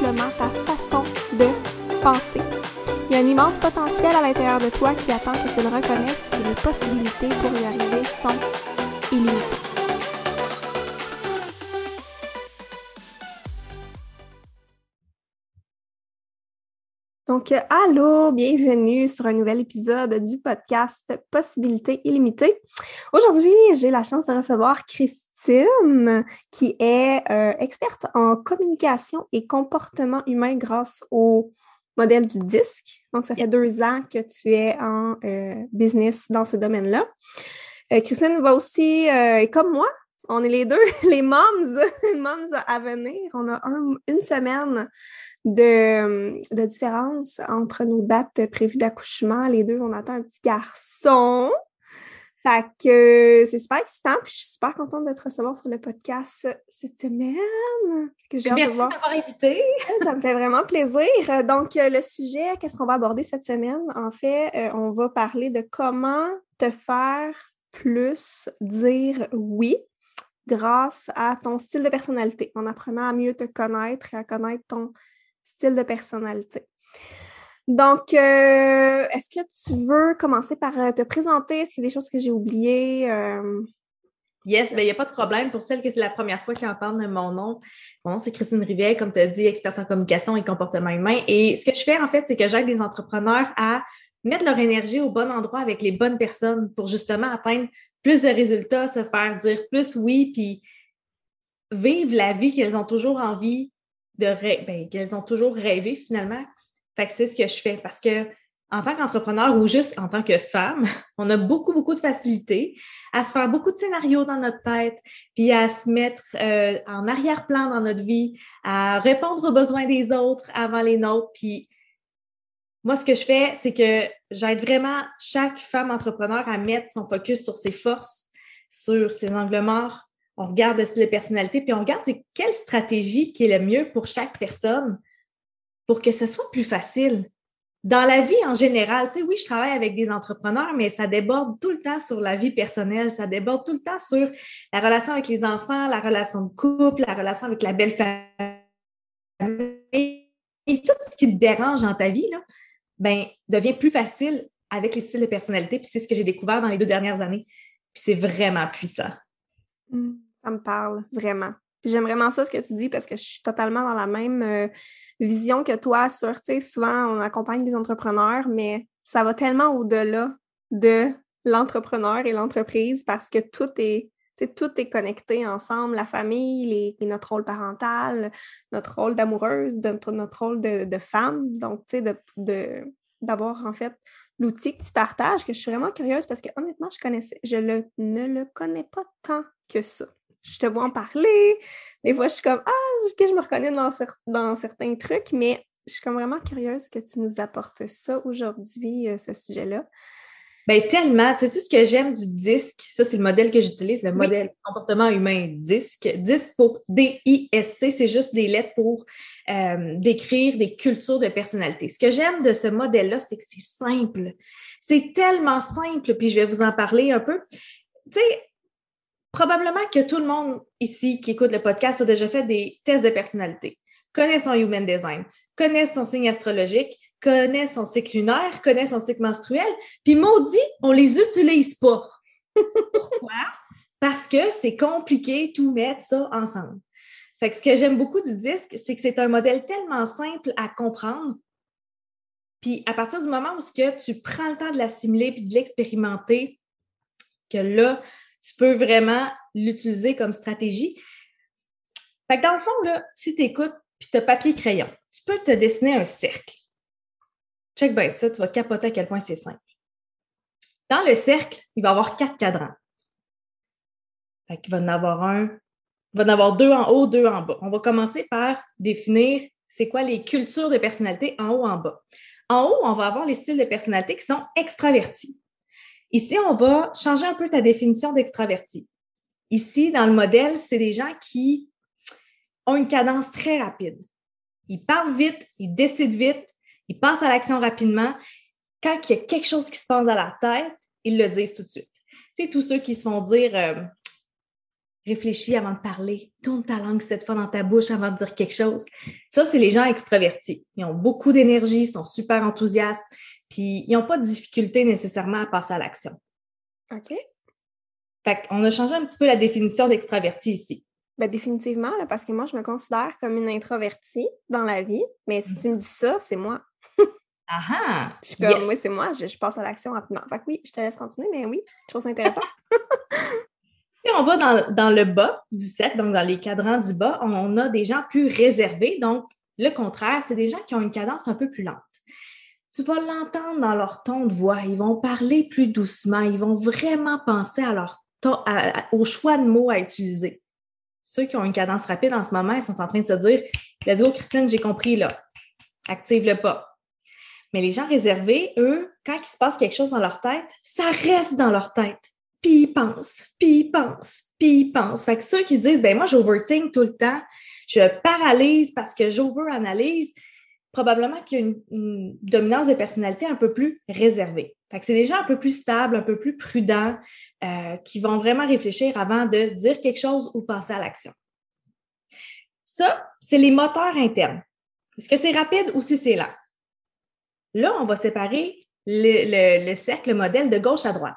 ta façon de penser. Il y a un immense potentiel à l'intérieur de toi qui attend que tu le reconnaisses et les possibilités pour y arriver sont illimitées. Donc, allô, bienvenue sur un nouvel épisode du podcast Possibilités illimitées. Aujourd'hui, j'ai la chance de recevoir Christine, qui est euh, experte en communication et comportement humain grâce au modèle du disque. Donc, ça fait deux ans que tu es en euh, business dans ce domaine-là. Euh, Christine va aussi, comme moi, on est les deux, les moms, moms à venir. On a une semaine de, de, différence entre nos dates prévues d'accouchement. Les deux, on attend un petit garçon. Fait que c'est super excitant, puis je suis super contente de te recevoir sur le podcast cette semaine. Que j'ai Merci de m'avoir invité. Ça me fait vraiment plaisir. Donc, le sujet, qu'est-ce qu'on va aborder cette semaine? En fait, euh, on va parler de comment te faire plus dire oui grâce à ton style de personnalité, en apprenant à mieux te connaître et à connaître ton style de personnalité. Donc, euh, est-ce que tu veux commencer par euh, te présenter? Est-ce qu'il y a des choses que j'ai oubliées? Euh? Yes, bien, il n'y a pas de problème. Pour celles que c'est la première fois qui entendent mon nom, mon c'est Christine Rivière, comme tu as dit, experte en communication et comportement humain. Et ce que je fais, en fait, c'est que j'aide les entrepreneurs à mettre leur énergie au bon endroit avec les bonnes personnes pour justement atteindre plus de résultats, se faire dire plus oui, puis vivre la vie qu'elles ont toujours envie de rêver, ben, qu'elles ont toujours rêvé finalement. Que c'est ce que je fais parce que en tant qu'entrepreneur ou juste en tant que femme, on a beaucoup, beaucoup de facilité à se faire beaucoup de scénarios dans notre tête, puis à se mettre euh, en arrière-plan dans notre vie, à répondre aux besoins des autres avant les nôtres. Puis moi, ce que je fais, c'est que j'aide vraiment chaque femme entrepreneur à mettre son focus sur ses forces, sur ses angles morts. On regarde le style de personnalité, puis on regarde quelle stratégie qui est le mieux pour chaque personne pour que ce soit plus facile. Dans la vie en général, tu sais, oui, je travaille avec des entrepreneurs, mais ça déborde tout le temps sur la vie personnelle, ça déborde tout le temps sur la relation avec les enfants, la relation de couple, la relation avec la belle famille, et tout ce qui te dérange dans ta vie, ben, devient plus facile avec les styles de personnalité. Puis c'est ce que j'ai découvert dans les deux dernières années. Puis c'est vraiment puissant. Mmh, ça me parle, vraiment. J'aime vraiment ça ce que tu dis parce que je suis totalement dans la même euh, vision que toi sur, tu sais, souvent on accompagne des entrepreneurs, mais ça va tellement au-delà de l'entrepreneur et l'entreprise parce que tout est, tout est connecté ensemble, la famille, les, notre rôle parental, notre rôle d'amoureuse, notre, notre rôle de, femme. Donc, tu sais, de, d'avoir en fait l'outil que tu partages, que je suis vraiment curieuse parce que honnêtement, je connaissais, je le, ne le connais pas tant que ça. Je te vois en parler. Des fois, je suis comme Ah, que je me reconnais dans, dans certains trucs, mais je suis comme vraiment curieuse que tu nous apportes ça aujourd'hui, euh, ce sujet-là. Ben tellement. Tu sais, ce que j'aime du disque, ça, c'est le modèle que j'utilise, le modèle comportement humain disque. Disque pour D-I-S-C, c'est juste des lettres pour euh, décrire des cultures de personnalité. Ce que j'aime de ce modèle-là, c'est que c'est simple. C'est tellement simple, puis je vais vous en parler un peu. Tu sais, probablement que tout le monde ici qui écoute le podcast a déjà fait des tests de personnalité, connaît son human design, connaît son signe astrologique, connaît son cycle lunaire, connaît son cycle menstruel, puis maudit, on les utilise pas. Pourquoi? Parce que c'est compliqué tout mettre ça ensemble. Fait que ce que j'aime beaucoup du disque, c'est que c'est un modèle tellement simple à comprendre. Puis à partir du moment où que tu prends le temps de l'assimiler puis de l'expérimenter, que là, tu peux vraiment l'utiliser comme stratégie. Fait que dans le fond, là, si tu écoutes puis tu as papier crayon, tu peux te dessiner un cercle. Check bien ça, tu vas capoter à quel point c'est simple. Dans le cercle, il va y avoir quatre cadrans. Fait qu'il va en avoir un, il va en avoir deux en haut, deux en bas. On va commencer par définir c'est quoi les cultures de personnalité en haut, en bas. En haut, on va avoir les styles de personnalité qui sont extravertis. Ici, on va changer un peu ta définition d'extraverti. Ici, dans le modèle, c'est des gens qui ont une cadence très rapide. Ils parlent vite, ils décident vite, ils pensent à l'action rapidement. Quand il y a quelque chose qui se passe à la tête, ils le disent tout de suite. Tu sais, tous ceux qui se font dire euh, réfléchis avant de parler, tourne ta langue cette fois dans ta bouche avant de dire quelque chose. Ça, c'est les gens extravertis. Ils ont beaucoup d'énergie, sont super enthousiastes, puis ils n'ont pas de difficulté nécessairement à passer à l'action. OK. Fait qu'on a changé un petit peu la définition d'extraverti ici. Ben, définitivement, parce que moi, je me considère comme une introvertie dans la vie, mais si tu me dis ça, c'est moi. Ah ah! Je suis comme, oui, c'est moi, je, passe à l'action rapidement. Fait que oui, je te laisse continuer, mais oui, je trouve ça intéressant. si on va dans, le bas du set, donc dans les cadrans du bas, on a des gens plus réservés. Donc, le contraire, c'est des gens qui ont une cadence un peu plus lente. Tu vas l'entendre dans leur ton de voix. Ils vont parler plus doucement. Ils vont vraiment penser à leur au choix de mots à utiliser. Ceux qui ont une cadence rapide en ce moment, ils sont en train de se dire Let's go, Christine, j'ai compris là. Active le pas. Mais les gens réservés, eux, quand il se passe quelque chose dans leur tête, ça reste dans leur tête. Puis ils pensent, puis ils pensent, puis ils pensent. Fait que ceux qui disent, ben moi, j'overthink tout le temps, je paralyse parce que j'over-analyse, probablement qu'il y a une, dominance de personnalité un peu plus réservée. Fait que c'est des gens un peu plus stables, un peu plus prudents, euh, qui vont vraiment réfléchir avant de dire quelque chose ou passer à l'action. Ça, c'est les moteurs internes. Est-ce que c'est rapide ou si c'est lent? Là, on va séparer le, cercle, le modèle de gauche à droite.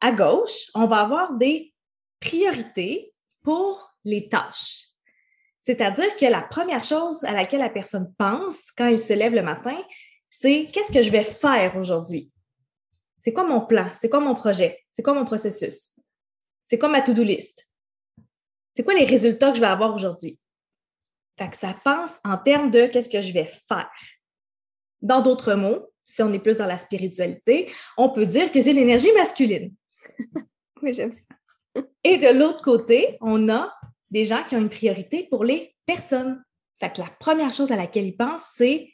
À gauche, on va avoir des priorités pour les tâches. C'est-à-dire que la première chose à laquelle la personne pense quand elle se lève le matin, c'est qu'est-ce que je vais faire aujourd'hui? C'est quoi mon plan? C'est quoi mon projet? C'est quoi mon processus? C'est quoi ma to-do list? C'est quoi les résultats que je vais avoir aujourd'hui? Fait que ça pense en termes de qu'est-ce que je vais faire. Dans d'autres mots, si on est plus dans la spiritualité, on peut dire que c'est l'énergie masculine. oui, j'aime ça. Et de l'autre côté, on a des gens qui ont une priorité pour les personnes. Fait que la première chose à laquelle ils pensent, c'est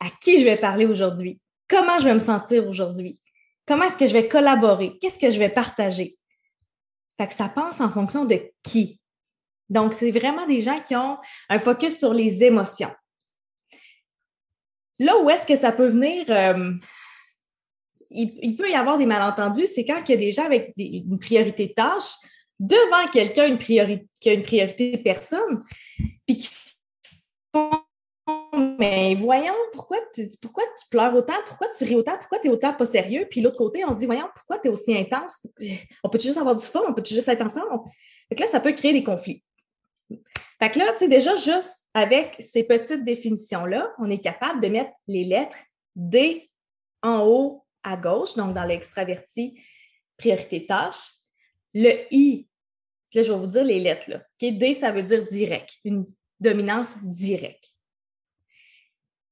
à qui je vais parler aujourd'hui? Comment je vais me sentir aujourd'hui? Comment est-ce que je vais collaborer? Qu'est-ce que je vais partager? Fait que ça pense en fonction de qui. Donc, c'est vraiment des gens qui ont un focus sur les émotions. Là où est-ce que ça peut venir, euh, il, peut y avoir des malentendus, c'est quand il y a des gens avec une priorité de tâche devant quelqu'un qui a une priorité de personne, puis qui mais voyons, pourquoi tu, pourquoi tu pleures autant? Pourquoi tu ris autant? Pourquoi tu es autant pas sérieux? Puis l'autre côté, on se dit, voyons, pourquoi tu es aussi intense? On peut juste avoir du fun? On peut juste être ensemble? Fait que là, ça peut créer des conflits. Fait que là, tu sais, déjà, juste avec ces petites définitions-là, on est capable de mettre les lettres D en haut à gauche, donc dans l'extraverti, priorité tâche. Le I, là, je vais vous dire les lettres. Là. D, ça veut dire direct, une dominance directe.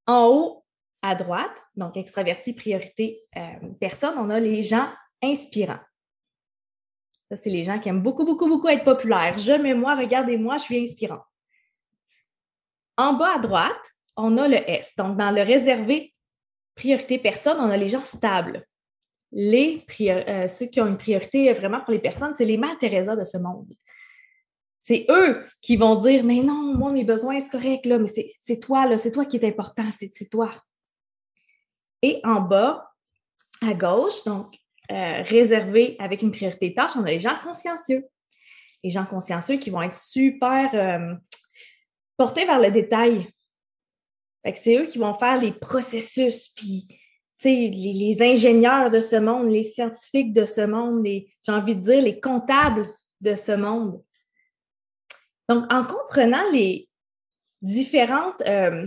En haut à droite, donc extraverti, priorité euh, personne, on a les gens inspirants. Ça, c'est les gens qui aiment beaucoup, beaucoup, beaucoup être populaires. Je, mais moi, regardez-moi, je suis inspirant. En bas à droite, on a le S. Donc, dans le réservé priorité personne, on a les gens stables. Les euh, ceux qui ont une priorité vraiment pour les personnes, c'est les mères Teresa de ce monde. C'est eux qui vont dire Mais non, moi, mes besoins, c'est correct, là, mais c'est toi, c'est toi qui est important, c'est toi. Et en bas, à gauche, donc euh, réservé avec une priorité tâche, on a les gens consciencieux. Les gens consciencieux qui vont être super euh, portés vers le détail. c'est eux qui vont faire les processus, puis les, ingénieurs de ce monde, les scientifiques de ce monde, j'ai envie de dire les comptables de ce monde. Donc, en comprenant les différentes euh,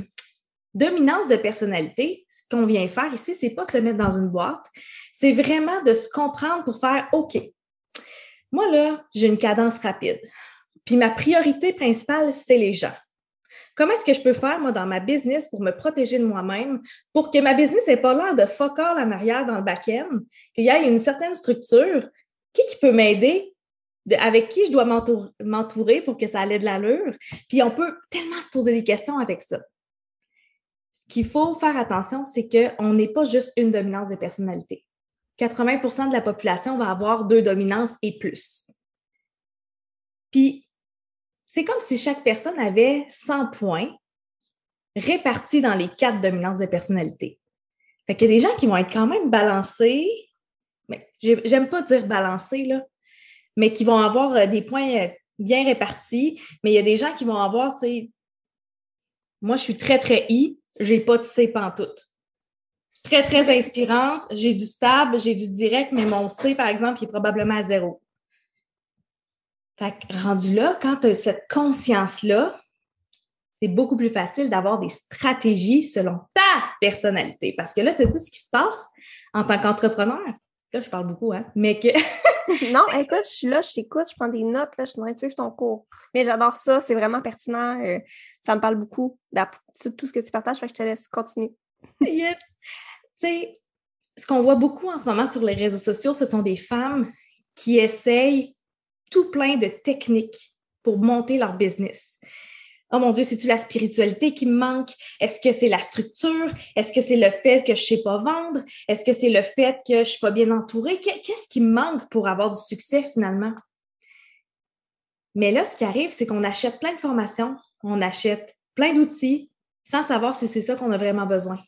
dominances de personnalité, ce qu'on vient faire ici, c'est pas se mettre dans une boîte, c'est vraiment de se comprendre pour faire OK. Moi, là, j'ai une cadence rapide. Puis ma priorité principale, c'est les gens. Comment est-ce que je peux faire, moi, dans ma business pour me protéger de moi-même, pour que ma business n'ait pas l'air de fuck all en arrière dans le back-end, qu'il y ait une certaine structure? Qui, qui peut m'aider avec qui je dois m'entourer pour que ça ait de l'allure? Puis on peut tellement se poser des questions avec ça. Ce qu'il faut faire attention, c'est qu'on n'est pas juste une dominance de personnalité. 80% de la population va avoir deux dominances et plus. Puis, c'est comme si chaque personne avait 100 points répartis dans les quatre dominances de personnalité. Fait qu'il y a des gens qui vont être quand même balancés, mais j'aime pas dire balancés, là, mais qui vont avoir euh, des points euh, bien répartis, mais il y a des gens qui vont avoir, tu sais, moi, je suis très, très I, j'ai pas de C pantoute. Très, très inspirante, j'ai du stable, j'ai du direct, mais mon C, par exemple, est probablement à zéro. Fait que rendu là, quand tu as cette conscience-là, c'est beaucoup plus facile d'avoir des stratégies selon ta personnalité. Parce que là, tu sais ce qui se passe en tant qu'entrepreneur. Là, je parle beaucoup, hein, mais que. non, écoute, je suis là, je t'écoute, je prends des notes, là, je suis en train de suivre ton cours. Mais j'adore ça, c'est vraiment pertinent. Euh, ça me parle beaucoup de tout ce que tu partages, fait que je te laisse continuer. yes! Tu sais, ce qu'on voit beaucoup en ce moment sur les réseaux sociaux, ce sont des femmes qui essayent tout plein de techniques pour monter leur business. Oh mon Dieu, c'est-tu la spiritualité qui me manque? Est-ce que c'est la structure? Est-ce que c'est le fait que je sais pas vendre? Est-ce que c'est le fait que je suis pas bien entourée? Qu'est-ce qui me manque pour avoir du succès finalement? Mais là, ce qui arrive, c'est qu'on achète plein de formations, on achète plein d'outils sans savoir si c'est ça qu'on a vraiment besoin.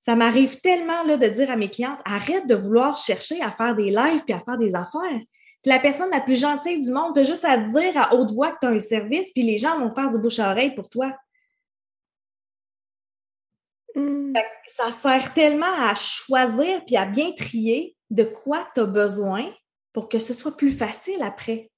Ça m'arrive tellement là, de dire à mes clientes, arrête de vouloir chercher à faire des lives puis à faire des affaires la personne la plus gentille du monde, tu as juste à dire à haute voix que tu as un service, puis les gens vont faire du bouche à oreille pour toi. Hmm. Ça sert tellement à choisir puis à bien trier de quoi tu as besoin pour que ce soit plus facile après.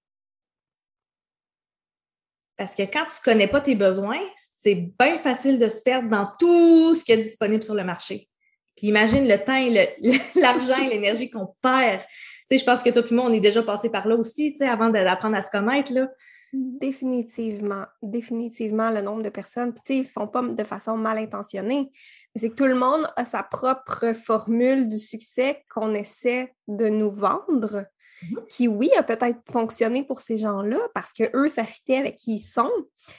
Parce que quand tu ne connais pas tes besoins, c'est bien facile de se perdre dans tout ce qui est disponible sur le marché. Puis imagine le temps et l'argent et l'énergie qu'on perd sais, je pense que toi et moi, on est déjà passé par là aussi, tu sais, avant d'apprendre à se connaître, là. Définitivement, définitivement le nombre de personnes. Puis, tu sais, ils font pas de façon mal intentionnée. C'est que tout le monde a sa propre formule du succès qu'on essaie de nous vendre, mm-hmm. qui, oui, a peut-être fonctionné pour ces gens-là parce que eux, ça fitait avec qui ils sont.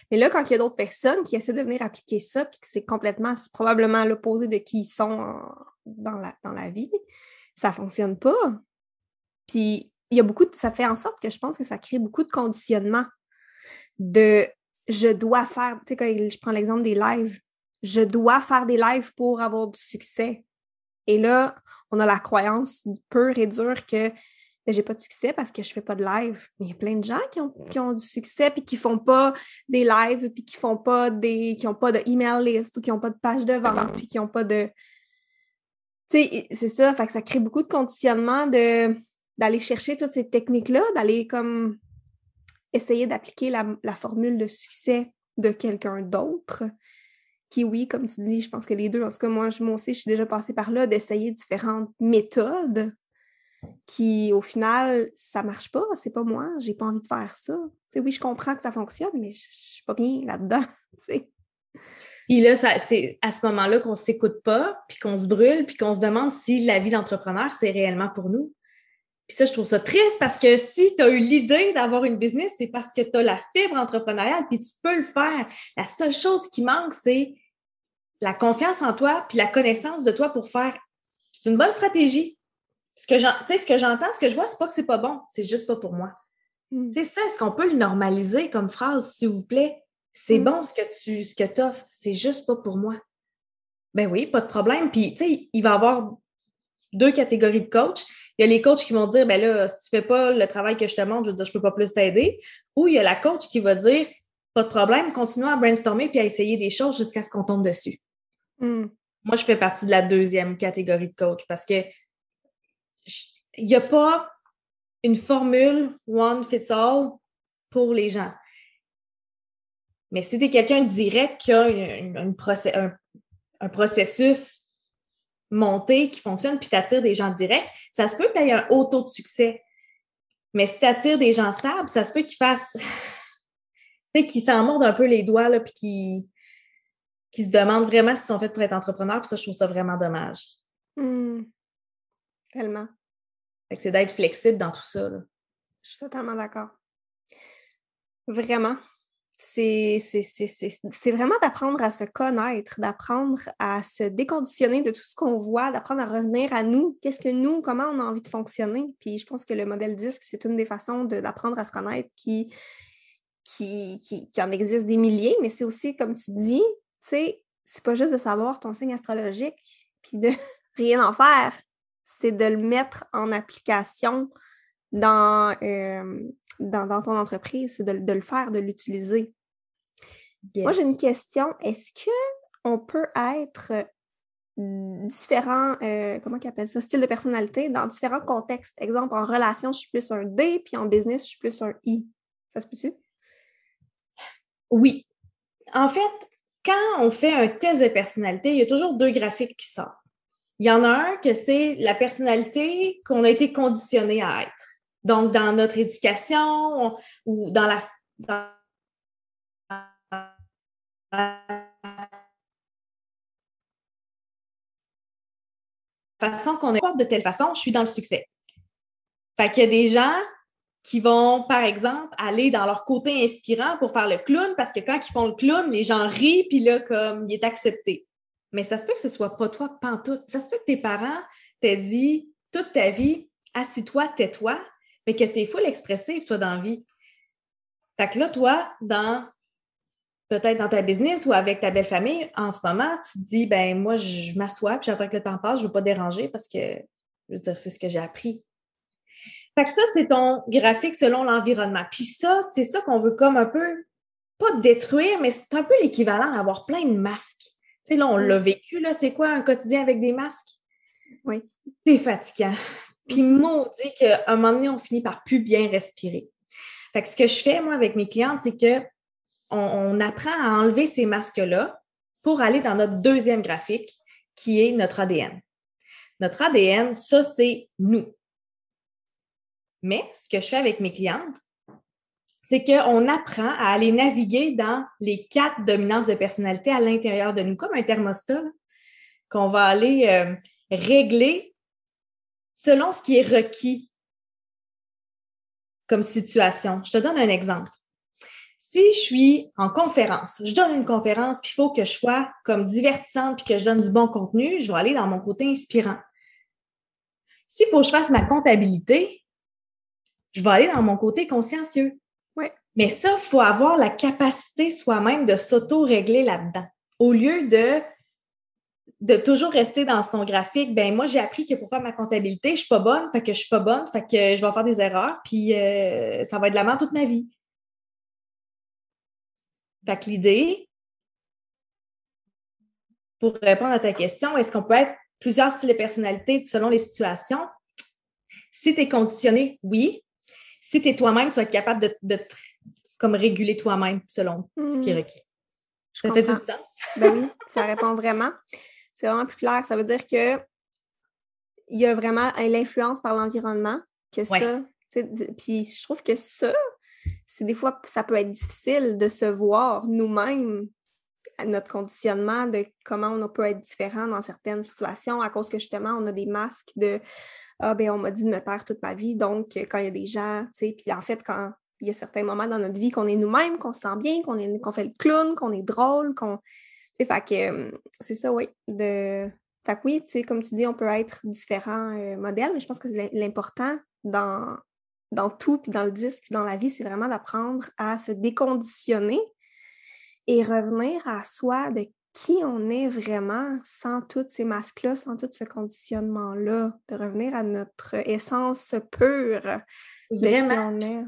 Mais là, quand il y a d'autres personnes qui essaient de venir appliquer ça, puis que c'est complètement, probablement l'opposé de qui ils sont dans, la, dans la vie, ça fonctionne pas. Puis il y a beaucoup de, ça fait en sorte que je pense que ça crée beaucoup de conditionnement de je dois faire, tu sais, quand je prends l'exemple des lives, je dois faire des lives pour avoir du succès. Et là, on a la croyance pure et dure que ben, j'ai pas de succès parce que je fais pas de live. Mais il y a plein de gens qui ont, qui ont du succès puis qui font pas des lives puis qui font pas des qui ont pas de email list ou qui ont pas de page de vente puis qui ont pas de tu sais c'est ça fait que ça crée beaucoup de conditionnement de d'aller chercher toutes ces techniques-là, d'aller comme essayer d'appliquer la, formule de succès de quelqu'un d'autre. Qui, oui, comme tu dis, je pense que les deux, en tout cas, moi, moi aussi, je suis déjà passée par là, d'essayer différentes méthodes qui, au final, ça marche pas, c'est pas moi, j'ai pas envie de faire ça. Oui, je comprends que ça fonctionne, mais je suis pas bien là-dedans. Puis là, c'est à ce moment-là qu'on s'écoute pas, puis qu'on se brûle, puis qu'on se demande si la vie d'entrepreneur, c'est réellement pour nous. Puis ça, je trouve ça triste parce que si tu as eu l'idée d'avoir une business, c'est parce que tu as la fibre entrepreneuriale, puis tu peux le faire. La seule chose qui manque, c'est la confiance en toi, puis la connaissance de toi pour faire. C'est une bonne stratégie. Ce que ce que j'entends, ce que je vois, c'est pas que c'est pas bon, c'est juste pas pour moi. Hmm. C'est ça, est-ce qu'on peut le normaliser comme phrase, s'il vous plaît? C'est hmm. bon ce que tu ce que offres, c'est juste pas pour moi. Ben oui, pas de problème. Puis, tu sais, il va y avoir deux catégories de coachs. Il y a les coachs qui vont dire, ben là, si tu fais pas le travail que je te montre, je veux dire, je peux pas plus t'aider. Ou il y a la coach qui va dire, pas de problème, continue à brainstormer puis à essayer des choses jusqu'à ce qu'on tombe dessus. Hmm. Moi, je fais partie de la deuxième catégorie de coach parce que il n'y a pas une formule one fits all pour les gens. Mais si tu es quelqu'un direct qui a un processus monter, qui fonctionne, puis tu attires des gens directs, ça se peut que tu aies un haut taux de succès. Mais si tu attires des gens stables, ça se peut qu'ils fassent. tu sais, qu'ils s'en mordent un peu les doigts, là, puis qu'ils qui se demandent vraiment s'ils sont faits pour être entrepreneurs, puis ça, je trouve ça vraiment dommage. Mmh. Tellement. c'est d'être flexible dans tout ça. Je suis totalement d'accord. Vraiment. C'est vraiment d'apprendre à se connaître, d'apprendre à se déconditionner de tout ce qu'on voit, d'apprendre à revenir à nous. Qu'est-ce que nous, comment on a envie de fonctionner? Puis je pense que le modèle disque, c'est une des façons d'apprendre à se connaître qui, en existe des milliers, mais c'est aussi, comme tu dis, tu sais, c'est pas juste de savoir ton signe astrologique puis de rien en faire, c'est de le mettre en application dans, euh, dans, ton entreprise, c'est de, le faire, de l'utiliser. Moi, j'ai une question. Est-ce qu'on peut être différents, euh, comment qu'on appelle ça, style de personnalité dans différents contextes? Exemple, en relation, je suis plus un D, puis en business, je suis plus un I. Ça se peut-tu? Oui. En fait, quand on fait un test de personnalité, il y a toujours deux graphiques qui sortent. Il y en a un que c'est la personnalité qu'on a été conditionné à être. Donc, dans notre éducation ou dans la, façon qu'on est de telle façon, je suis dans le succès. Fait qu'il y a des gens qui vont, par exemple, aller dans leur côté inspirant pour faire le clown, parce que quand ils font le clown, les gens rient, puis là, comme, il est accepté. Mais ça se peut que ce soit pas toi, pantoute. Ça se peut que tes parents t'aient dit toute ta vie, assis-toi, tais-toi, mais que tu es full expressive, toi, dans la vie. Fait que là, toi, dans peut-être dans ta business ou avec ta belle famille, en ce moment, tu te dis, ben moi, je m'assois, puis j'attends que le temps passe, je ne veux pas déranger parce que, je veux dire, c'est ce que j'ai appris. Fait que ça, c'est ton graphique selon l'environnement. Puis ça, c'est ça qu'on veut comme un peu, pas détruire, mais c'est un peu l'équivalent d'avoir plein de masques. Tu sais, là, on l'a vécu, là, c'est quoi un quotidien avec des masques? Oui. C'est fatigant. Puis dit qu'à un moment donné, on finit par plus bien respirer. Fait que ce que je fais, moi, avec mes clientes, c'est que on, apprend à enlever ces masques-là pour aller dans notre deuxième graphique, qui est notre ADN. Notre ADN, ça, c'est nous. Mais ce que je fais avec mes clientes, c'est qu'on apprend à aller naviguer dans les quatre dominances de personnalité à l'intérieur de nous, comme un thermostat, qu'on va aller euh, régler selon ce qui est requis comme situation. Je te donne un exemple. Si je suis en conférence, je donne une conférence, puis il faut que je sois comme divertissante, puis que je donne du bon contenu, je vais aller dans mon côté inspirant. S'il faut que je fasse ma comptabilité, je vais aller dans mon côté consciencieux. Ouais. Mais ça, il faut avoir la capacité soi-même de s'auto-régler là-dedans. Au lieu de, de toujours rester dans son graphique, ben moi, j'ai appris que pour faire ma comptabilité, je suis pas bonne, fait que je suis pas bonne, fait que je vais faire des erreurs, puis euh, ça va être de la merde toute ma vie. Fait que l'idée, pour répondre à ta question, est-ce qu'on peut être plusieurs styles de personnalité selon les situations? Si tu es conditionné, oui si tu es toi-même, tu vas être capable de, de comme réguler toi-même selon ce qui est hmm. requis. ça fait du sens? ben oui, ça répond vraiment. C'est vraiment plus clair. Ça veut dire que il y a vraiment l'influence par l'environnement, que ça. Puis je trouve que ça, c'est des fois, ça peut être difficile de se voir nous-mêmes notre conditionnement, de comment on peut être différent dans certaines situations à cause que justement, on a des masques de Ah, ben on m'a dit de me taire toute ma vie. Donc, quand il y a des gens, tu sais, puis en fait, quand il y a certains moments dans notre vie qu'on est nous-mêmes, qu'on se sent bien, qu'on qu'on fait le clown, qu'on est drôle, qu'on. Tu fait que hum, c'est ça, oui. De... Fait que oui, tu sais, comme tu dis, on peut être différents euh, modèles, mais je pense que l'important dans, dans tout, puis dans le disque, puis dans la vie, c'est vraiment d'apprendre à se déconditionner et revenir à soi de qui on est vraiment sans tous ces masques-là, sans tout ce conditionnement-là, de revenir à notre essence pure de qui on est.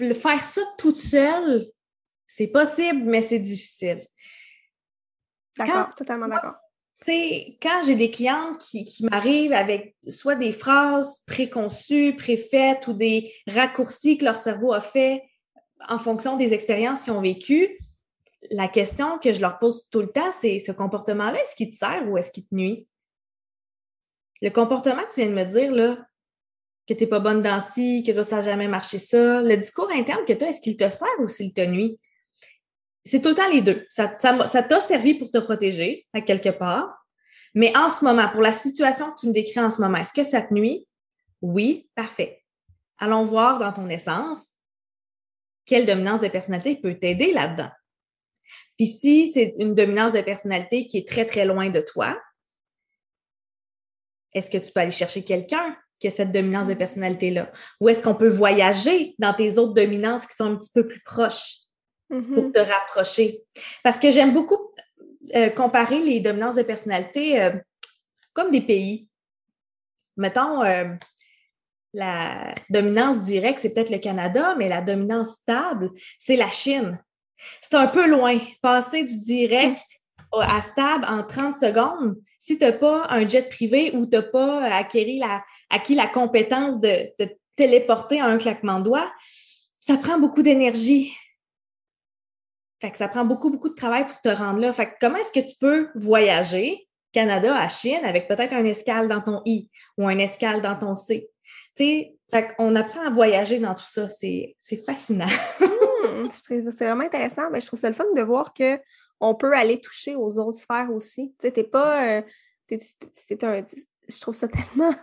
Le faire ça toute seule, c'est possible, mais c'est difficile. D'accord, totalement d'accord. Quand j'ai des clients qui, qui m'arrivent avec soit des phrases préconçues, préfaites ou des raccourcis que leur cerveau a fait en fonction des expériences qu'ils ont vécues, la question que je leur pose tout le temps, c'est ce comportement-là, est-ce qu'il te sert ou est-ce qu'il te nuit? Le comportement que tu viens de me dire, là, que tu n'es pas bonne dans ci, que ça n'a jamais marché ça, le discours interne que tu as, est-ce qu'il te sert ou s'il te nuit? C'est tout le temps les deux. Ça t'a servi pour te protéger, à quelque part. Mais en ce moment, pour la situation que tu me décris en ce moment, est-ce que ça te nuit? Oui, parfait. allons voir dans ton essence quelle dominance de personnalité peut t'aider là-dedans. Puis si c'est une dominance de personnalité qui est très, très loin de toi, est-ce que tu peux aller chercher quelqu'un qui a cette dominance de personnalité-là? Ou est-ce qu'on peut voyager dans tes autres dominances qui sont un petit peu plus proches? Pour Mhm. te rapprocher? Parce que j'aime beaucoup euh, comparer les dominances de personnalité euh, comme des pays. Mettons, euh, la dominance directe, c'est peut-être le Canada, mais la dominance stable, c'est la Chine. C'est un peu loin. Passer du direct à stable en 30 secondes, si tu n'as pas un jet privé ou tu n'as pas acquis la, acquis la compétence de, de téléporter à un claquement de doigts, ça prend beaucoup d'énergie. Fait que ça prend beaucoup, beaucoup de travail pour te rendre là. Fait que comment est-ce que tu peux voyager Canada à Chine avec peut-être un escale dans ton I ou un escale dans ton C? Fait qu'on apprend à voyager dans tout ça. C'est, fascinant. Hmm, c'est vraiment intéressant. Mais je trouve ça le fun de voir que on peut aller toucher aux autres sphères aussi. Tu sais, t'es pas. euh, un, je trouve ça tellement.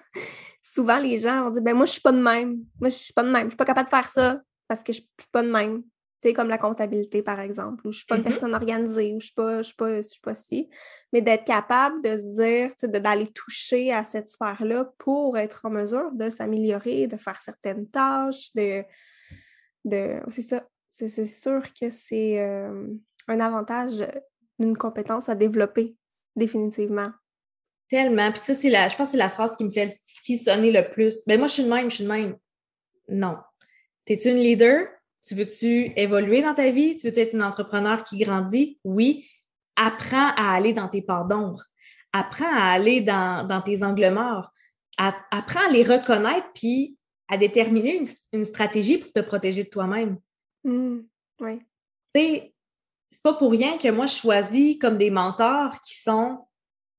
Souvent, les gens vont dire ben moi, je suis pas de même. Moi, je suis pas de même. Je suis pas capable de faire ça parce que je suis pas de même. Sais, comme la comptabilité, par exemple, ou je suis pas une Mhm. personne organisée, ou je suis pas, je suis pas, je suis pas si. Mais d'être capable de se dire, tu sais, d'aller toucher à cette sphère-là pour être en mesure de s'améliorer, de faire certaines tâches, de. de c'est ça. C'est sûr que c'est euh, un avantage d'une compétence à développer, définitivement. Tellement. Puis ça, c'est la, je pense que c'est la phrase qui me fait frissonner le plus. Ben moi, je suis de même, je suis de même. Non. T'es-tu une leader? Tu veux-tu évoluer dans ta vie? Tu veux être une entrepreneur qui grandit? Oui. Apprends à aller dans tes parts d'ombre. Apprends à aller dans, dans tes angles morts. Apprends à les reconnaître puis à déterminer une, une stratégie pour te protéger de toi-même. Hmm, Oui. Tu sais, c'est pas pour rien que moi, je choisis comme des mentors qui sont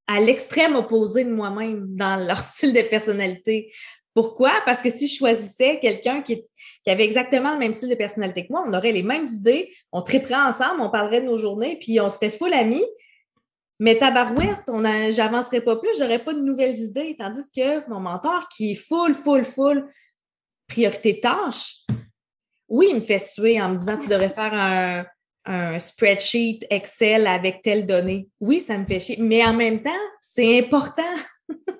à l'extrême opposé de moi-même dans leur style de personnalité. Pourquoi? Parce que si je choisissais quelqu'un qui, avait exactement le même style de personnalité que moi, on aurait les mêmes idées, on triperait ensemble, on parlerait de nos journées, puis on serait full amis. Mais tabarouette, on j'avancerais pas plus, j'aurais pas de nouvelles idées. Tandis que mon mentor, qui est full, full, full, priorité tâche, oui, il me fait suer en me disant tu devrais faire un spreadsheet Excel avec telle donnée. Oui, ça me fait chier. Mais en même temps, c'est important.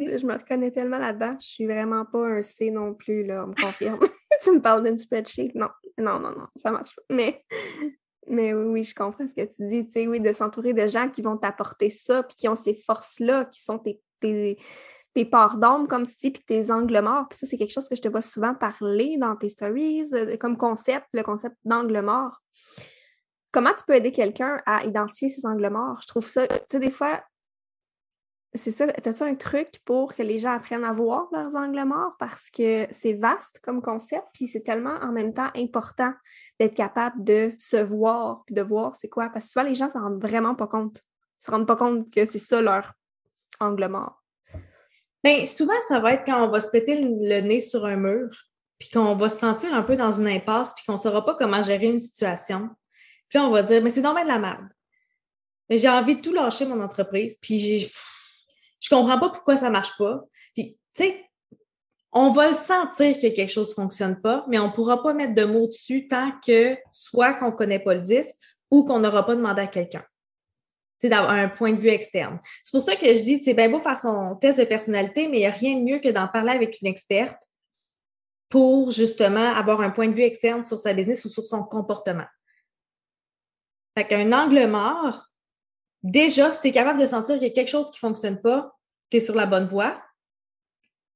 Je me reconnais tellement là-dedans. Je suis vraiment pas un C non plus, là, on me confirme. tu me parles d'une spreadsheet? Non, non, non, non, ça marche pas. Mais, mais oui, oui, je comprends ce que tu dis. Tu sais, oui, de s'entourer de gens qui vont t'apporter ça, puis qui ont ces forces-là, qui sont tes, tes, tes parts d'ombre, comme tu dis, puis tes angles morts. Puis ça, c'est quelque chose que je te vois souvent parler dans tes stories, euh, comme concept, le concept d'angle mort. Comment tu peux aider quelqu'un à identifier ses angles morts? Je trouve ça, tu sais, des fois, c'est ça, as-tu un truc pour que les gens apprennent à voir leurs angles morts? Parce que c'est vaste comme concept, puis c'est tellement en même temps important d'être capable de se voir, puis de voir c'est quoi. Parce que souvent, les gens ne s'en rendent vraiment pas compte. Ils se rendent pas compte que c'est ça leur angle mort. Bien, souvent, ça va être quand on va se péter le, nez sur un mur, puis qu'on va se sentir un peu dans une impasse, puis qu'on ne saura pas comment gérer une situation. Puis on va dire, mais c'est normal de la merde. J'ai envie de tout lâcher mon entreprise, puis j'ai je comprends pas pourquoi ça marche pas. Puis, tu sais, on va sentir que quelque chose fonctionne pas, mais on pourra pas mettre de mots dessus tant que soit qu'on connaît pas le disque ou qu'on n'aura pas demandé à quelqu'un. C'est d'avoir un point de vue externe. C'est pour ça que je dis, c'est bien beau faire son test de personnalité, mais il n'y a rien de mieux que d'en parler avec une experte pour justement avoir un point de vue externe sur sa business ou sur son comportement. Fait qu'un angle mort, déjà, si tu es capable de sentir qu'il y a quelque chose qui ne fonctionne pas, tu es sur la bonne voie.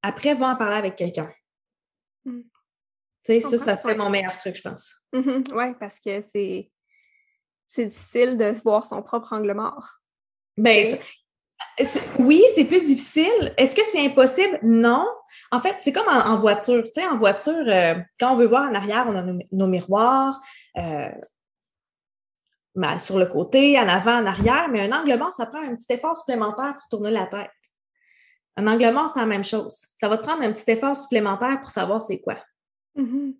Après, va en parler avec quelqu'un. Mm. Tu sais, ça, ça serait ouais. mon meilleur truc, je pense. Mhm, oui, parce que c'est c'est difficile de voir son propre angle mort. Ben, oui, c'est plus difficile. Est-ce que c'est impossible? Non. En fait, c'est comme en, en voiture. Tu sais, en voiture, euh, quand on veut voir en arrière, on a nos, nos miroirs euh, sur le côté, en avant, en arrière, mais un angle mort, ça prend un petit effort supplémentaire pour tourner la tête. Un angle mort, c'est la même chose. Ça va te prendre un petit effort supplémentaire pour savoir c'est quoi. Mhm.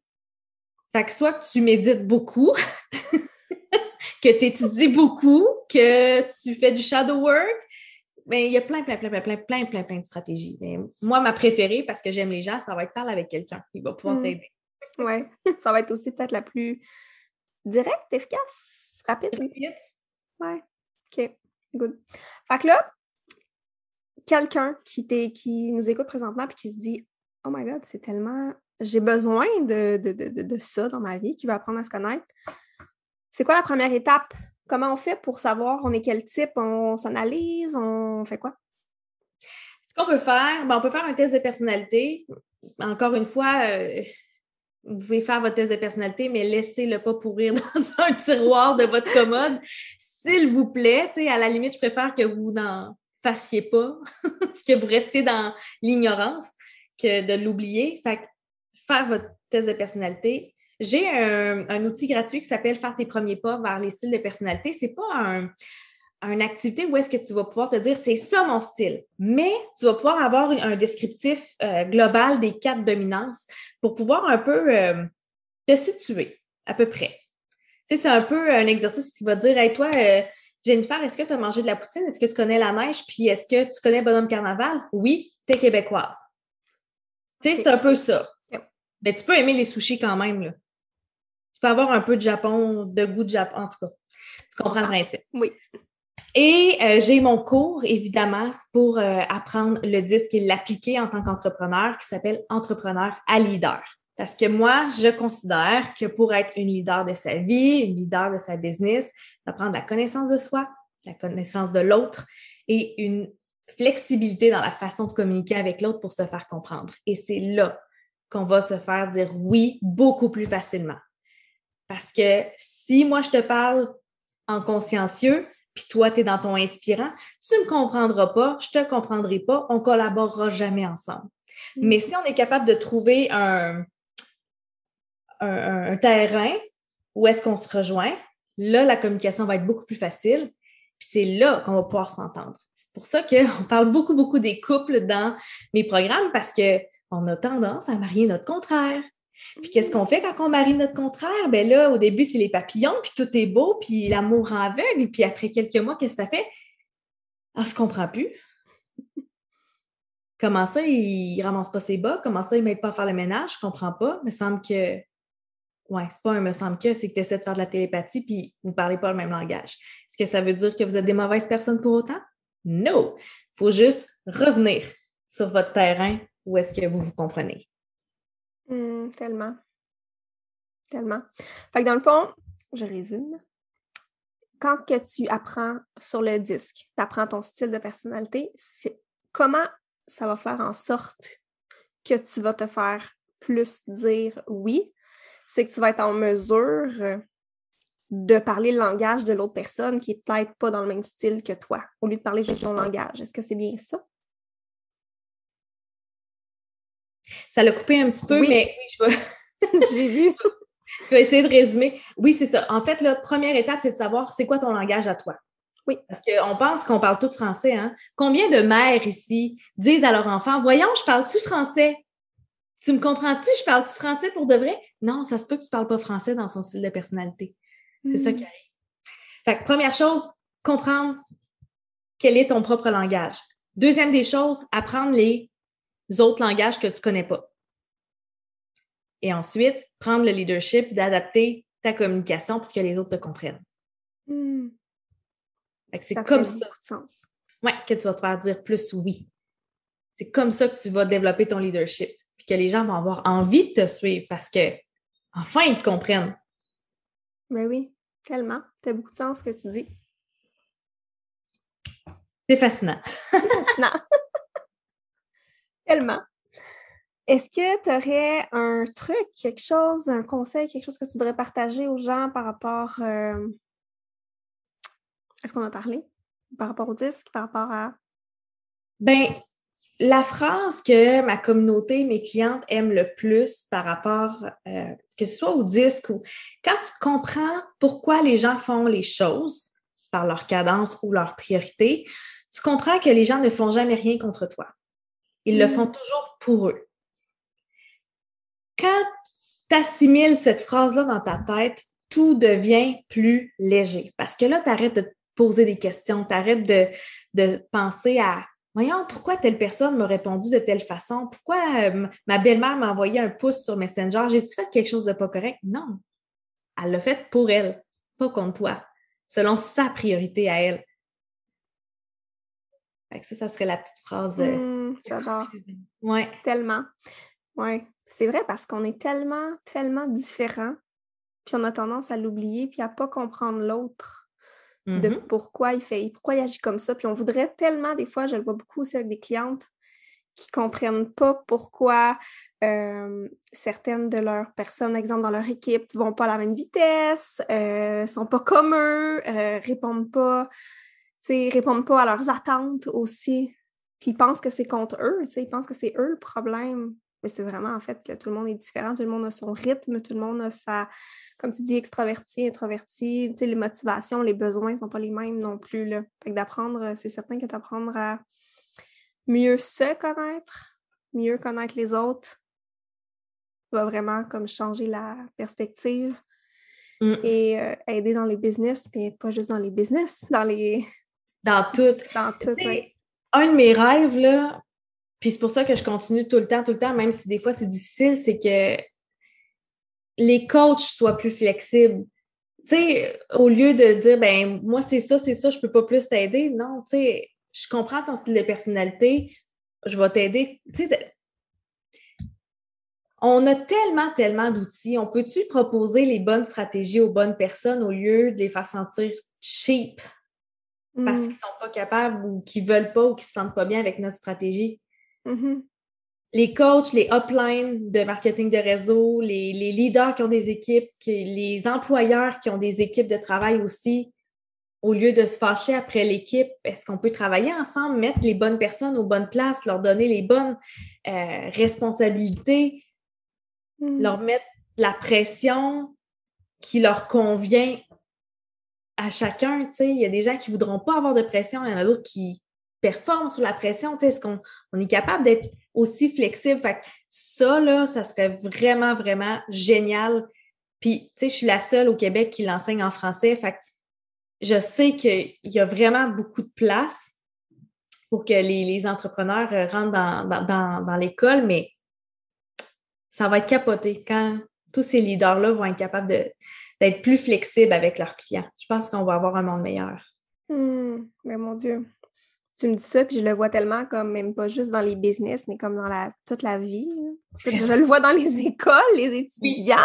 Fait que soit que tu médites beaucoup, que tu étudies beaucoup, que tu fais du shadow work, Mais il y a plein, plein, plein, plein, plein, plein, plein, plein de stratégies. Mais moi, ma préférée, parce que j'aime les gens, ça va être parler avec quelqu'un. Il va pouvoir Mm. t'aider. Ouais. Ça va être aussi peut-être la plus directe, efficace, rapide? Rapide. Ouais. OK. Good. Fait que là, quelqu'un qui, qui nous écoute présentement et qui se dit Oh my God, c'est tellement. J'ai besoin de, de, de, de- de ça dans ma vie, qui va apprendre à se connaître. C'est quoi la première étape? Comment on fait pour savoir on est quel type? On s'analyse? On fait quoi? Ce qu'on peut faire, ben, on peut faire un test de personnalité. Encore une fois, euh, vous pouvez faire votre test de personnalité, mais laissez-le pas pourrir dans un tiroir de votre commode. S'il vous plaît, Tu sais, à la limite, je préfère que vous n'en fassiez pas, que vous restiez dans l'ignorance que de l'oublier. Fait que faire votre test de personnalité. J'ai un, un outil gratuit qui s'appelle Faire tes premiers pas vers les styles de personnalité. C'est pas un, une activité où est-ce que tu vas pouvoir te dire c'est ça mon style, mais tu vas pouvoir avoir un descriptif euh, global des quatre dominances pour pouvoir un peu euh, te situer à peu près. Tu sais, c'est un peu un exercice qui va te dire Hey, toi, euh, Jennifer, est-ce que tu as mangé de la poutine? Est-ce que tu connais la neige? Puis est-ce que tu connais Bonhomme Carnaval? Oui, tu es québécoise. Tu sais, c'est un peu ça. Mais tu peux aimer les sushis quand même. Là. Tu peux avoir un peu de Japon, de goût de Japon, en tout cas. Tu comprends le principe. Oui. Et euh, j'ai mon cours, évidemment, pour euh, apprendre le disque et l'appliquer en tant qu'entrepreneur qui s'appelle Entrepreneur à leader. Parce que moi, je considère que pour être une leader de sa vie, une leader de sa business, ça prend de la connaissance de soi, la connaissance de l'autre et une flexibilité dans la façon de communiquer avec l'autre pour se faire comprendre. Et c'est là qu'on va se faire dire oui beaucoup plus facilement. Parce que si moi, je te parle en consciencieux, puis toi, tu es dans ton inspirant, tu ne me comprendras pas, je ne te comprendrai pas, on ne collaborera jamais ensemble. Mm. Mais si on est capable de trouver un, un, un terrain où est-ce qu'on se rejoint, là, la communication va être beaucoup plus facile. Puis c'est là qu'on va pouvoir s'entendre. C'est pour ça qu'on parle beaucoup, beaucoup des couples dans mes programmes parce qu'on a tendance à marier notre contraire. Puis qu'est-ce qu'on fait quand on marie notre contraire? Ben là, au début, c'est les papillons, puis tout est beau, puis l'amour rend aveugle. Puis après quelques mois, qu'est-ce que ça fait? On se comprend plus. Comment ça, il, il ramasse pas ses bas? Comment ça, il m'aide pas à faire le ménage? Je comprends pas. Il me semble que. Ouais, c'est pas un me semble que, c'est que tu essaies de faire de la télépathie puis vous parlez pas le même langage. Est-ce que ça veut dire que vous êtes des mauvaises personnes pour autant? Non! Il faut juste revenir sur votre terrain où est-ce que vous vous comprenez. Mm, tellement. Tellement. Fait que dans le fond, je résume. Quand que tu apprends sur le disque, tu apprends ton style de personnalité, c'est comment ça va faire en sorte que tu vas te faire plus dire oui, c'est que tu vas être en mesure euh, de parler le langage de l'autre personne qui est peut-être pas dans le même style que toi, au lieu de parler juste ton langage. Est-ce que c'est bien ça? Ça l'a coupé un petit peu, Oui. mais oui, je vais, J'ai vu. je vais essayer de résumer. Oui, c'est ça. En fait, la première étape, c'est de savoir c'est quoi ton langage à toi. Oui. Parce qu'on pense qu'on parle tout français. Hein? Combien de mères ici disent à leur enfant Voyons, je parle-tu français? Tu me comprends-tu? Je parle-tu français pour de vrai? Non, ça se peut que tu ne parles pas français dans son style de personnalité. C'est ça qui arrive. Fait que première chose, comprendre quel est ton propre langage. Deuxième des choses, apprendre les autres langages que tu ne connais pas. Et ensuite, prendre le leadership d'adapter ta communication pour que les autres te comprennent. Hmm. C'est comme fait ça de sens. ouais, que tu vas te faire dire plus oui. C'est comme ça que tu vas développer ton leadership. Puis que les gens vont avoir envie de te suivre parce que enfin ils te comprennent. Ben oui, tellement. Tu as beaucoup de sens ce que tu dis. C'est fascinant. Fascinant. tellement. Est-ce que tu aurais un truc, quelque chose, un conseil, quelque chose que tu voudrais partager aux gens par rapport euh, à ce qu'on a parlé? Par rapport au disque, par rapport à. Ben, la phrase que ma communauté, mes clientes aiment le plus par rapport, euh, que ce soit au disque ou quand tu comprends pourquoi les gens font les choses par leur cadence ou leur priorité, tu comprends que les gens ne font jamais rien contre toi. Ils le Mm. font toujours pour eux. Quand tu assimiles cette phrase-là dans ta tête, tout devient plus léger. Parce que là, tu arrêtes de poser des questions, tu arrêtes de, de penser à Voyons, pourquoi telle personne m'a répondu de telle façon? Pourquoi euh, ma belle-mère m'a envoyé un pouce sur Messenger? J'ai-tu fait quelque chose de pas correct? Non. Elle l'a fait pour elle, pas contre toi, selon sa priorité à elle. ça, ça serait la petite phrase. Euh, mmh, j'adore. Ouais. Tellement. Oui. C'est vrai parce qu'on est tellement, tellement différents, puis on a tendance à l'oublier, puis à pas comprendre l'autre de mm-hmm. pourquoi il fait, pourquoi il agit comme ça. Puis on voudrait tellement, des fois, je le vois beaucoup aussi avec des clientes qui ne comprennent pas pourquoi euh, certaines de leurs personnes, exemple dans leur équipe, ne vont pas à la même vitesse, ne euh, sont pas comme eux, euh, répondent pas, répondent pas à leurs attentes aussi. Puis ils pensent que c'est contre eux, ils pensent que c'est eux le problème. Mais c'est vraiment en fait que tout le monde est différent, tout le monde a son rythme, tout le monde a sa, comme tu dis, extraverti, introverti, les motivations, les besoins ne sont pas les mêmes non plus. Là. d'apprendre, euh, c'est certain que d'apprendre à mieux se connaître, mieux connaître les autres, va vraiment comme changer la perspective et euh, aider dans les business, mais pas juste dans les business, dans les... Dans tout. Dans tout, oui. Un de mes rêves, là, puis c'est pour ça que je continue tout le temps, tout le temps, même si des fois c'est difficile, c'est que les coachs soient plus flexibles. Tu sais, au lieu de dire, ben moi, c'est ça, c'est ça, je peux pas plus t'aider. Non, tu sais, je comprends ton style de personnalité, je vais t'aider. Tu sais, on a tellement, tellement d'outils. On peut-tu proposer les bonnes stratégies aux bonnes personnes au lieu de les faire sentir cheap? Parce mm. qu'ils sont pas capables ou qu'ils veulent pas ou qu'ils se sentent pas bien avec notre stratégie? Mm-hmm les coachs, les uplines de marketing de réseau, les, leaders qui ont des équipes, les employeurs qui ont des équipes de travail aussi, au lieu de se fâcher après l'équipe, est-ce qu'on peut travailler ensemble, mettre les bonnes personnes aux bonnes places, leur donner les bonnes euh, responsabilités, mm. leur mettre la pression qui leur convient à chacun. Il y a des gens qui ne voudront pas avoir de pression, il y en a d'autres qui performent sous la pression. Est-ce qu'on on est capable d'être aussi flexible? Fait ça, là, ça serait vraiment, vraiment génial. Puis, tu sais, je suis la seule au Québec qui l'enseigne en français. Fait je sais qu'il y a vraiment beaucoup de place pour que les, entrepreneurs euh, rentrent dans, l'école, mais ça va être capoté quand tous ces leaders-là vont être capables d'être plus flexibles avec leurs clients. Je pense qu'on va avoir un monde meilleur. Mmh, mais mon Dieu, tu me dis ça, puis je le vois tellement comme même pas juste dans les business, mais comme dans la, toute la vie. Je le vois dans les écoles, les étudiants,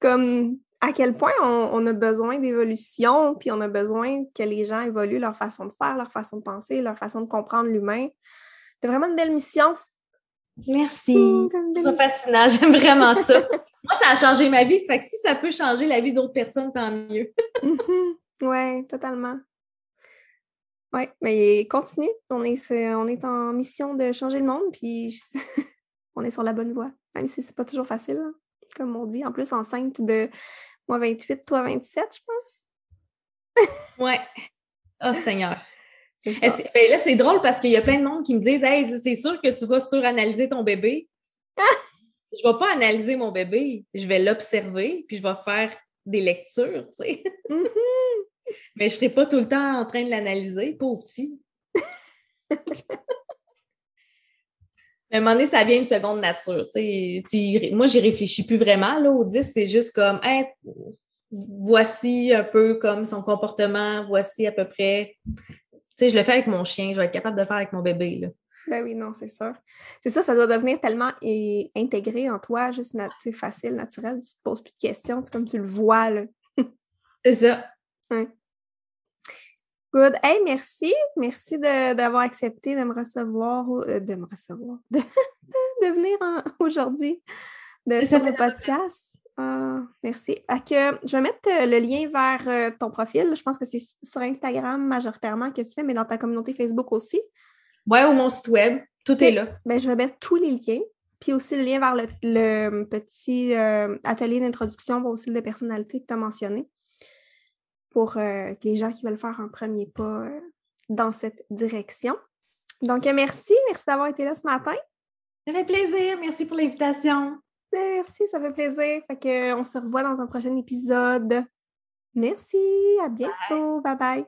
comme à quel point on, a besoin d'évolution, puis on a besoin que les gens évoluent leur façon de faire, leur façon de penser, leur façon de comprendre l'humain. C'est vraiment une belle mission. Merci. C'est fascinant, j'aime vraiment ça. Moi, ça a changé ma vie. Ça fait que si ça peut changer la vie d'autres personnes, tant mieux. Mm-hmm. Oui, totalement. Oui, mais continue. On est, on est en mission de changer le monde, puis on est sur la bonne voie. Même si c'est pas toujours facile, hein, comme on dit. En plus, enceinte de moi 28, toi 27, je pense. ouais. Oh Seigneur. Eh, ben là, c'est drôle parce qu'il y a plein de monde qui me disent Hey, c'est sûr que tu vas suranalyser ton bébé. Je ne vais pas analyser mon bébé, je vais l'observer, puis je vais faire des lectures, tu sais. Mm-hmm. Mais je ne serai pas tout le temps en train de l'analyser, pauvre petit. à un moment donné, ça vient une seconde nature. Tu, moi, j'y réfléchis plus vraiment. Là, au 10, c'est juste comme voici un peu comme son comportement, voici à peu près. Tu je le fais avec mon chien, je vais être capable de le faire avec mon bébé. Là. Ben oui, non, c'est sûr. C'est ça, ça doit devenir tellement intégré en toi, juste facile, naturel. Tu te poses plus de questions, comme tu le vois. c'est ça. Good. Hey, merci. Merci d'avoir accepté de me recevoir, euh, de me recevoir, de, venir aujourd'hui de, sur le podcast. Ah, merci. Que, je vais mettre euh, le lien vers euh, ton profil. Je pense que c'est sur Instagram majoritairement que tu fais, mais dans ta communauté Facebook aussi. Oui, ou mon site web. Tout est là. Ben, je vais mettre tous les liens. Puis aussi le lien vers le, petit atelier d'introduction au style de personnalité que tu as mentionné pour euh, les gens qui veulent faire un premier pas euh, dans cette direction. Donc, merci. Merci d'avoir été là ce matin. Ça fait plaisir. Merci pour l'invitation. Merci, ça fait plaisir. Fait que, on se revoit dans un prochain épisode. Merci. À bientôt. bye. bye.